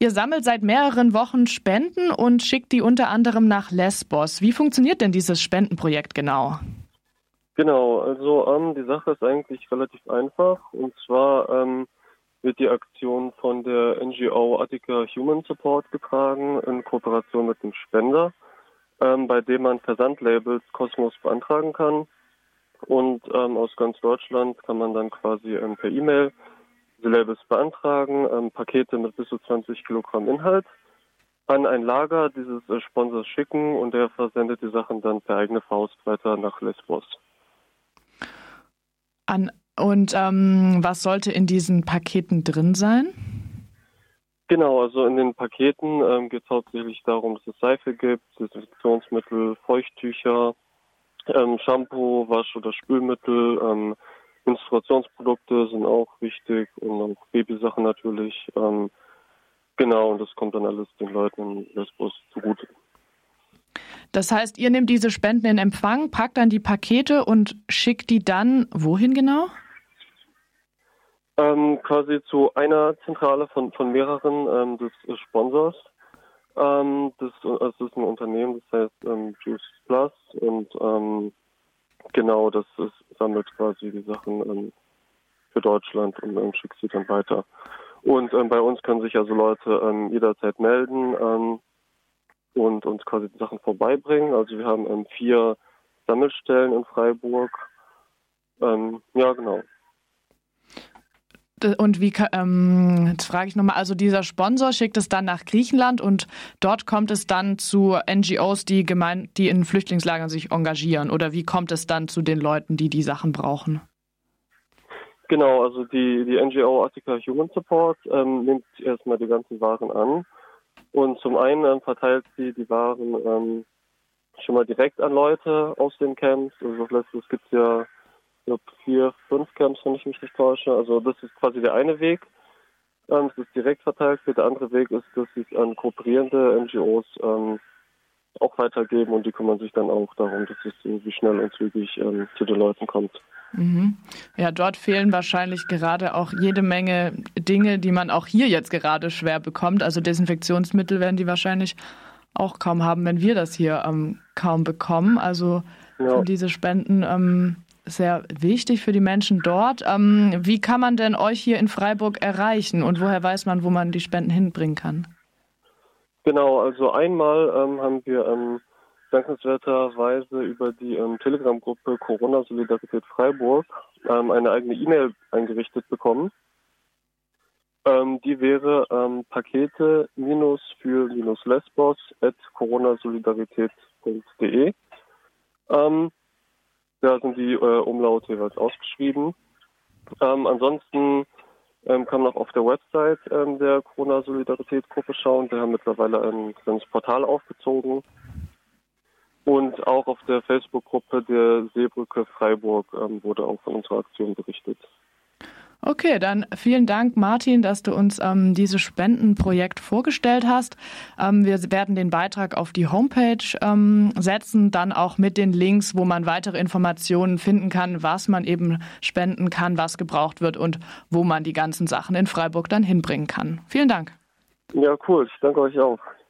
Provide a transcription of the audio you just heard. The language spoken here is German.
Ihr sammelt seit mehreren Wochen Spenden und schickt die unter anderem nach Lesbos. Wie funktioniert denn dieses Spendenprojekt genau? Genau, also ähm, die Sache ist eigentlich relativ einfach. Und zwar ähm, wird die Aktion von der NGO Attica Human Support getragen in Kooperation mit dem Spender, ähm, bei dem man Versandlabels Kosmos beantragen kann. Und ähm, aus ganz Deutschland kann man dann quasi ähm, per E-Mail Labels beantragen, ähm, Pakete mit bis zu 20 Kilogramm Inhalt an ein Lager dieses äh, Sponsors schicken und der versendet die Sachen dann per eigene Faust weiter nach Lesbos. An, und ähm, was sollte in diesen Paketen drin sein? Genau, also in den Paketen ähm, geht es hauptsächlich darum, dass es Seife gibt, Desinfektionsmittel, Feuchttücher, ähm, Shampoo, Wasch- oder Spülmittel, ähm, Menstruationsprodukte sind auch wichtig und auch Babysachen natürlich. Ähm, genau, und das kommt dann alles den Leuten in Lesbos zugute. Das heißt, ihr nehmt diese Spenden in Empfang, packt dann die Pakete und schickt die dann wohin genau? Ähm, quasi zu einer Zentrale von, von mehreren ähm, des Sponsors. Ähm, das, das, ist ein Unternehmen, das heißt ähm, Juice Plus und ähm, genau, das ist, sammelt quasi die Sachen ähm, für Deutschland und ähm, schickt sie dann weiter. Und ähm, bei uns können sich also Leute ähm, jederzeit melden ähm, und uns quasi die Sachen vorbeibringen. Also wir haben ähm, vier Sammelstellen in Freiburg. Ähm, ja, genau. Und wie, ähm, jetzt frage ich nochmal, also dieser Sponsor schickt es dann nach Griechenland und dort kommt es dann zu NGOs, die, gemein, die in Flüchtlingslagern sich engagieren? Oder wie kommt es dann zu den Leuten, die die Sachen brauchen? Genau, also die, die NGO Attica Human Support ähm, nimmt erstmal die ganzen Waren an und zum einen ähm, verteilt sie die Waren ähm, schon mal direkt an Leute aus den Camps. Also es gibt ja glaube, vier, fünf Camps, wenn ich mich nicht täusche. Also das ist quasi der eine Weg. Ähm, es ist direkt verteilt wird. Der andere Weg ist, dass sie es an kooperierende NGOs ähm, auch weitergeben und die kümmern sich dann auch darum, dass es irgendwie schnell und zügig ähm, zu den Leuten kommt. Mhm. Ja, dort fehlen wahrscheinlich gerade auch jede Menge Dinge, die man auch hier jetzt gerade schwer bekommt. Also Desinfektionsmittel werden die wahrscheinlich auch kaum haben, wenn wir das hier ähm, kaum bekommen. Also ja. diese Spenden ähm, sehr wichtig für die Menschen dort. Ähm, wie kann man denn euch hier in Freiburg erreichen und woher weiß man, wo man die Spenden hinbringen kann? Genau, also einmal ähm, haben wir ähm, dankenswerterweise über die ähm, Telegram-Gruppe Corona Solidarität Freiburg ähm, eine eigene E-Mail eingerichtet bekommen. Ähm, die wäre ähm, Pakete für Lesbos at coronasolidarität.de. Ähm, da sind die äh, Umlaute jeweils ausgeschrieben. Ähm, ansonsten ähm, kann man auch auf der Website ähm, der Corona-Solidarität-Gruppe schauen. Wir haben mittlerweile ein kleines Portal aufgezogen. Und auch auf der Facebook-Gruppe der Seebrücke Freiburg ähm, wurde auch von unserer Aktion berichtet. Okay, dann vielen Dank, Martin, dass du uns ähm, dieses Spendenprojekt vorgestellt hast. Ähm, wir werden den Beitrag auf die Homepage ähm, setzen, dann auch mit den Links, wo man weitere Informationen finden kann, was man eben spenden kann, was gebraucht wird und wo man die ganzen Sachen in Freiburg dann hinbringen kann. Vielen Dank. Ja, cool. Ich danke euch auch.